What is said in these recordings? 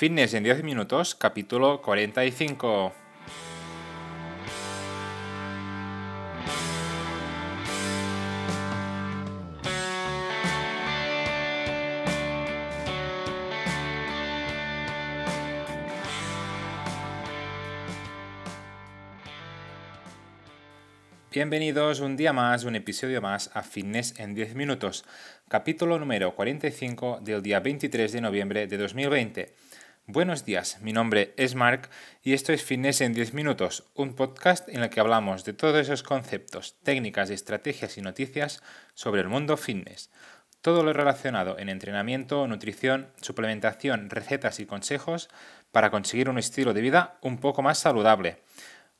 Fitness en 10 minutos, capítulo 45. Bienvenidos un día más, un episodio más a Fitness en 10 minutos, capítulo número 45 del día 23 de noviembre de 2020. Buenos días, mi nombre es Mark y esto es Fitness en 10 minutos, un podcast en el que hablamos de todos esos conceptos, técnicas, estrategias y noticias sobre el mundo fitness. Todo lo relacionado en entrenamiento, nutrición, suplementación, recetas y consejos para conseguir un estilo de vida un poco más saludable.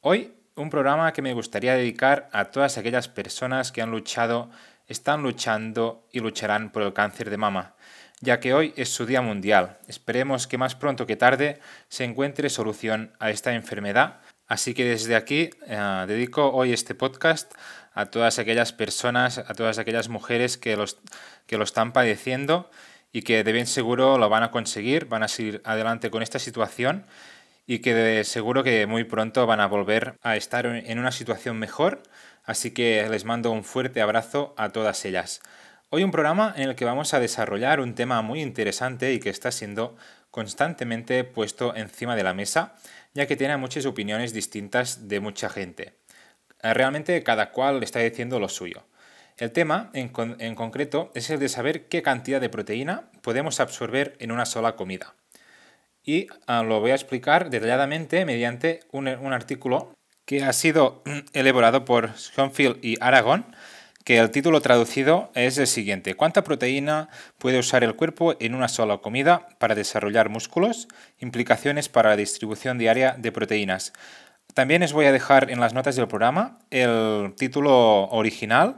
Hoy un programa que me gustaría dedicar a todas aquellas personas que han luchado, están luchando y lucharán por el cáncer de mama ya que hoy es su Día Mundial. Esperemos que más pronto que tarde se encuentre solución a esta enfermedad. Así que desde aquí eh, dedico hoy este podcast a todas aquellas personas, a todas aquellas mujeres que, los, que lo están padeciendo y que de bien seguro lo van a conseguir, van a seguir adelante con esta situación y que de seguro que muy pronto van a volver a estar en una situación mejor. Así que les mando un fuerte abrazo a todas ellas. Hoy un programa en el que vamos a desarrollar un tema muy interesante y que está siendo constantemente puesto encima de la mesa, ya que tiene muchas opiniones distintas de mucha gente. Eh, realmente cada cual está diciendo lo suyo. El tema en, concreto es el de saber qué cantidad de proteína podemos absorber en una sola comida. Y ah, lo voy a explicar detalladamente mediante un, un artículo que ha sido elaborado por Schoenfield y Aragon que el título traducido es el siguiente. ¿Cuánta proteína puede usar el cuerpo en una sola comida para desarrollar músculos? Implicaciones para la distribución diaria de proteínas. También os voy a dejar en las notas del programa el título original,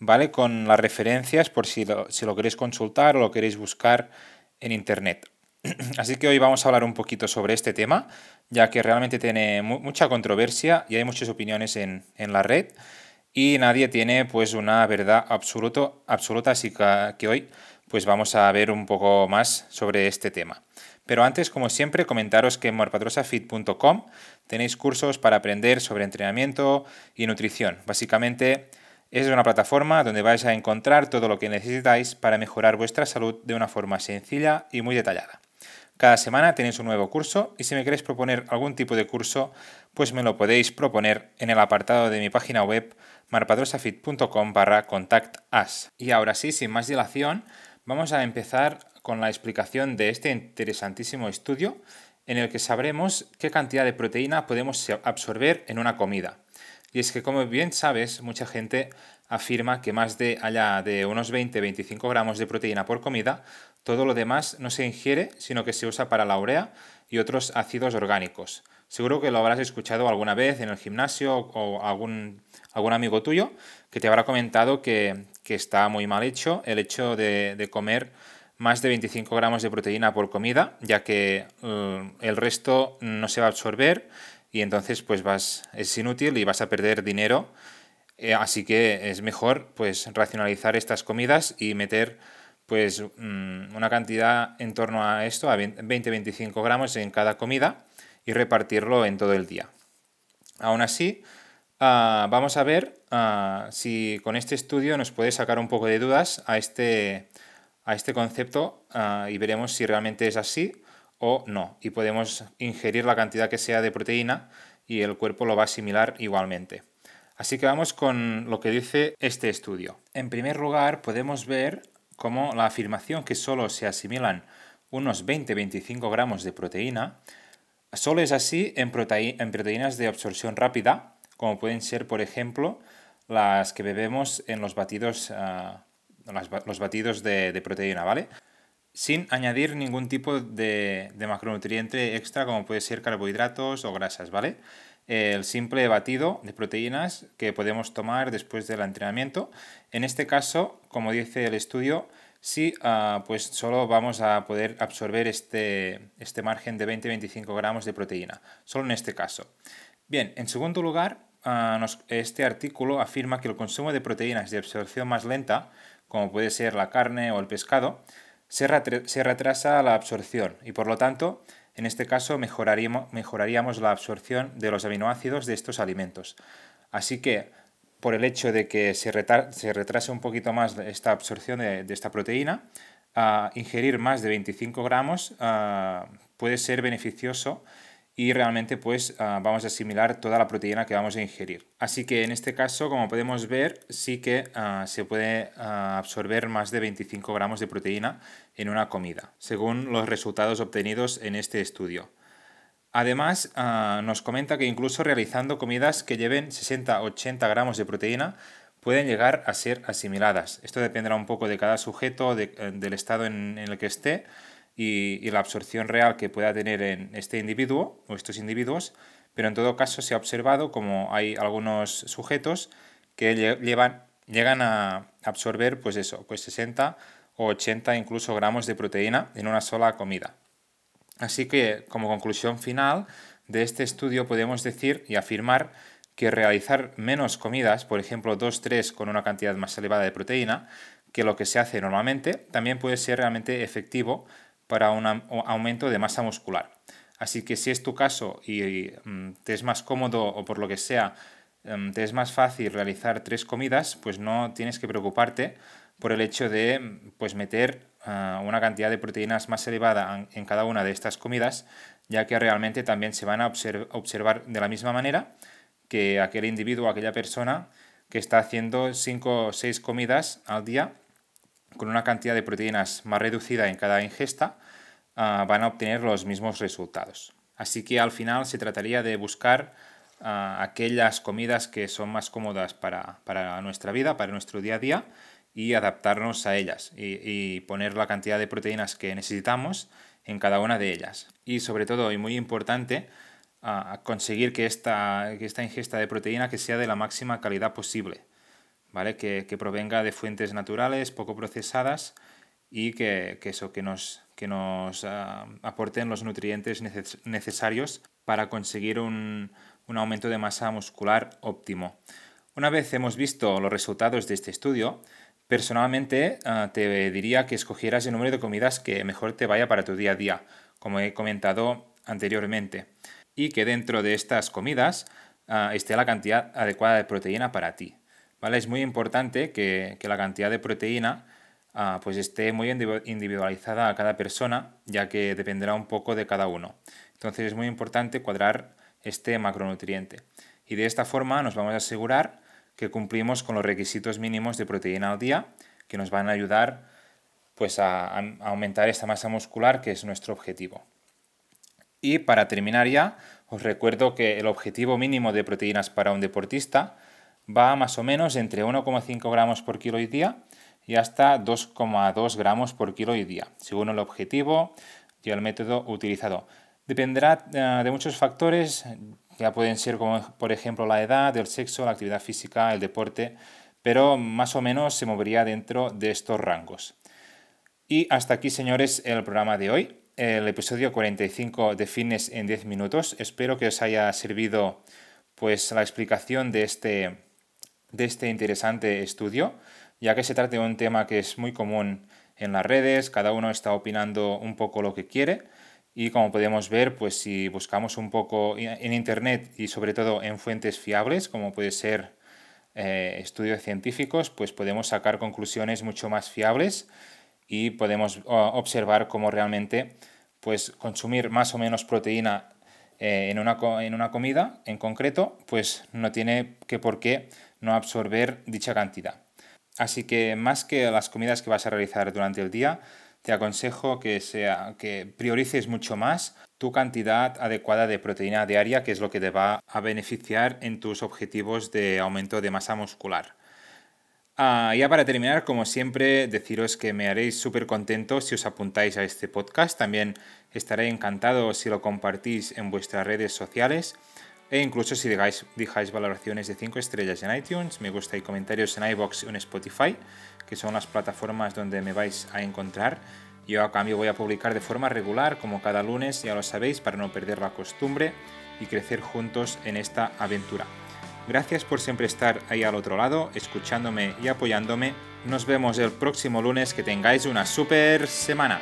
¿vale? Con las referencias por si lo, si lo queréis consultar o lo queréis buscar en internet. Así que hoy vamos a hablar un poquito sobre este tema, ya que realmente tiene mucha controversia y hay muchas opiniones en, en la red y nadie tiene pues una verdad absoluto, absoluta, así que, hoy pues vamos a ver un poco más sobre este tema. Pero antes, como siempre, comentaros que en morpatrosafit.com tenéis cursos para aprender sobre entrenamiento y nutrición. Básicamente es una plataforma donde vais a encontrar todo lo que necesitáis para mejorar vuestra salud de una forma sencilla y muy detallada. Cada semana tenéis un nuevo curso y si me queréis proponer algún tipo de curso, pues me lo podéis proponer en el apartado de mi página web marpadrosafit.com barra contact us. Y ahora sí, sin más dilación, vamos a empezar con la explicación de este interesantísimo estudio en el que sabremos qué cantidad de proteína podemos absorber en una comida. Y es que, como bien sabes, mucha gente afirma que más de allá de unos 20-25 gramos de proteína por comida, todo lo demás no se ingiere, sino que se usa para la urea y otros ácidos orgánicos. Seguro que lo habrás escuchado alguna vez en el gimnasio o algún, algún amigo tuyo que te habrá comentado que, está muy mal hecho el hecho de, comer más de 25 gramos de proteína por comida, ya que eh, el resto no se va a absorber y entonces pues vas, es inútil y vas a perder dinero. Eh, así que es mejor pues racionalizar estas comidas y meter pues mm, una cantidad en torno a esto, a 20-25 gramos en cada comida y repartirlo en todo el día. Aún así, ah, vamos a ver ah, si con este estudio nos puede sacar un poco de dudas a este, a este concepto ah, y veremos si realmente es así o no. Y podemos ingerir la cantidad que sea de proteína y el cuerpo lo va a asimilar igualmente. Así que vamos con lo que dice este estudio. En primer lugar, podemos ver cómo la afirmación que solo se asimilan unos 20-25 gramos de proteína Solo es así en, proteínas de absorción rápida, como pueden ser, por ejemplo, las que bebemos en los batidos, ah, los batidos de, proteína, ¿vale? Sin añadir ningún tipo de, macronutriente extra, como puede ser carbohidratos o grasas, ¿vale? El simple batido de proteínas que podemos tomar después del entrenamiento. En este caso, como dice el estudio, sí, ah, pues solo vamos a poder absorber este, este margen de 20-25 gramos de proteína, solo en este caso. Bien, en segundo lugar, ah, este artículo afirma que el consumo de proteínas de absorción más lenta, como puede ser la carne o el pescado, se, retrasa la absorción y por lo tanto, en este caso, mejoraríamos, la absorción de los aminoácidos de estos alimentos. Así que, por el hecho de que se, retrase un poquito más esta absorción de, esta proteína, ingerir más de 25 gramos puede ser beneficioso y realmente pues ah, vamos a asimilar toda la proteína que vamos a ingerir. Así que en este caso, como podemos ver, sí que ah, se puede ah, absorber más de 25 gramos de proteína en una comida, según los resultados obtenidos en este estudio. Además, nos comenta que incluso realizando comidas que lleven 60-80 gramos de proteína, pueden llegar a ser asimiladas. Esto dependerá un poco de cada sujeto, eh, del estado en el que esté, y, la absorción real que pueda tener en este individuo o estos individuos, pero en todo caso se ha observado como hay algunos sujetos que llevan, llegan a absorber pues eso, pues 60 o 80 incluso gramos de proteína en una sola comida. Así que como conclusión final de este estudio podemos decir y afirmar que realizar menos comidas, por ejemplo 2-3 con una cantidad más elevada de proteína, que lo que se hace normalmente, también puede ser realmente efectivo para un aumento de masa muscular. Así que si es tu caso y, mm, te es más cómodo o por lo que sea, mm, te es más fácil realizar tres comidas, pues no tienes que preocuparte por el hecho de mm, pues, meter ah, una cantidad de proteínas más elevada en cada una de estas comidas, ya que realmente también se van a observar de la misma manera que aquel individuo, aquella persona que está haciendo cinco o seis comidas al día con una cantidad de proteínas más reducida en cada ingesta, ah, van a obtener los mismos resultados. Así que al final se trataría de buscar ah, aquellas comidas que son más cómodas para, nuestra vida, para nuestro día a día, y adaptarnos a ellas y, poner la cantidad de proteínas que necesitamos en cada una de ellas. Y sobre todo, y muy importante, ah, conseguir que esta, que esta ingesta de proteína que sea de la máxima calidad posible. Que, provenga de fuentes naturales, poco procesadas y que, eso, que nos, que nos ah, aporten los nutrientes necesarios para conseguir un, aumento de masa muscular óptimo. Una vez hemos visto los resultados de este estudio, personalmente ah, te diría que escogieras el número de comidas que mejor te vaya para tu día a día, como he comentado anteriormente, y que dentro de estas comidas ah, esté la cantidad adecuada de proteína para ti. Es muy importante que, la cantidad de proteína ah, pues esté muy individualizada a cada persona, ya que dependerá un poco de cada uno. Entonces es muy importante cuadrar este macronutriente. Y de esta forma nos vamos a asegurar que cumplimos con los requisitos mínimos de proteína al día, que nos van a ayudar pues, a, a aumentar esta masa muscular, que es nuestro objetivo. Y para terminar ya, os recuerdo que el objetivo mínimo de proteínas para un deportista va más o menos entre 1,5 gramos por kilo y día y hasta 2,2 gramos por kilo y día, según el objetivo y el método utilizado. Dependerá eh, de muchos factores, ya pueden ser como por ejemplo la edad, el sexo, la actividad física, el deporte, pero más o menos se movería dentro de estos rangos. Y hasta aquí, señores, el programa de hoy, el episodio 45 de Fitness en 10 minutos. Espero que os haya servido pues la explicación de este de este interesante estudio, ya que se trata de un tema que es muy común en las redes, cada uno está opinando un poco lo que quiere y como podemos ver, pues si buscamos un poco en Internet y sobre todo en fuentes fiables, como puede ser eh, estudios científicos, pues podemos sacar conclusiones mucho más fiables y podemos observar cómo realmente pues consumir más o menos proteína eh, en, una, en una comida en concreto, pues no tiene que por qué no absorber dicha cantidad. Así que más que las comidas que vas a realizar durante el día, te aconsejo que, sea, que priorices mucho más tu cantidad adecuada de proteína diaria, que es lo que te va a beneficiar en tus objetivos de aumento de masa muscular. Ah, ya para terminar, como siempre, deciros que me haréis súper contento si os apuntáis a este podcast. También estaré encantado si lo compartís en vuestras redes sociales. E incluso si dejáis, valoraciones de 5 estrellas en iTunes, me gusta y comentarios en iBox y en Spotify, que son las plataformas donde me vais a encontrar. Yo a cambio voy a publicar de forma regular, como cada lunes, ya lo sabéis, para no perder la costumbre y crecer juntos en esta aventura. Gracias por siempre estar ahí al otro lado, escuchándome y apoyándome. Nos vemos el próximo lunes, que tengáis una super semana.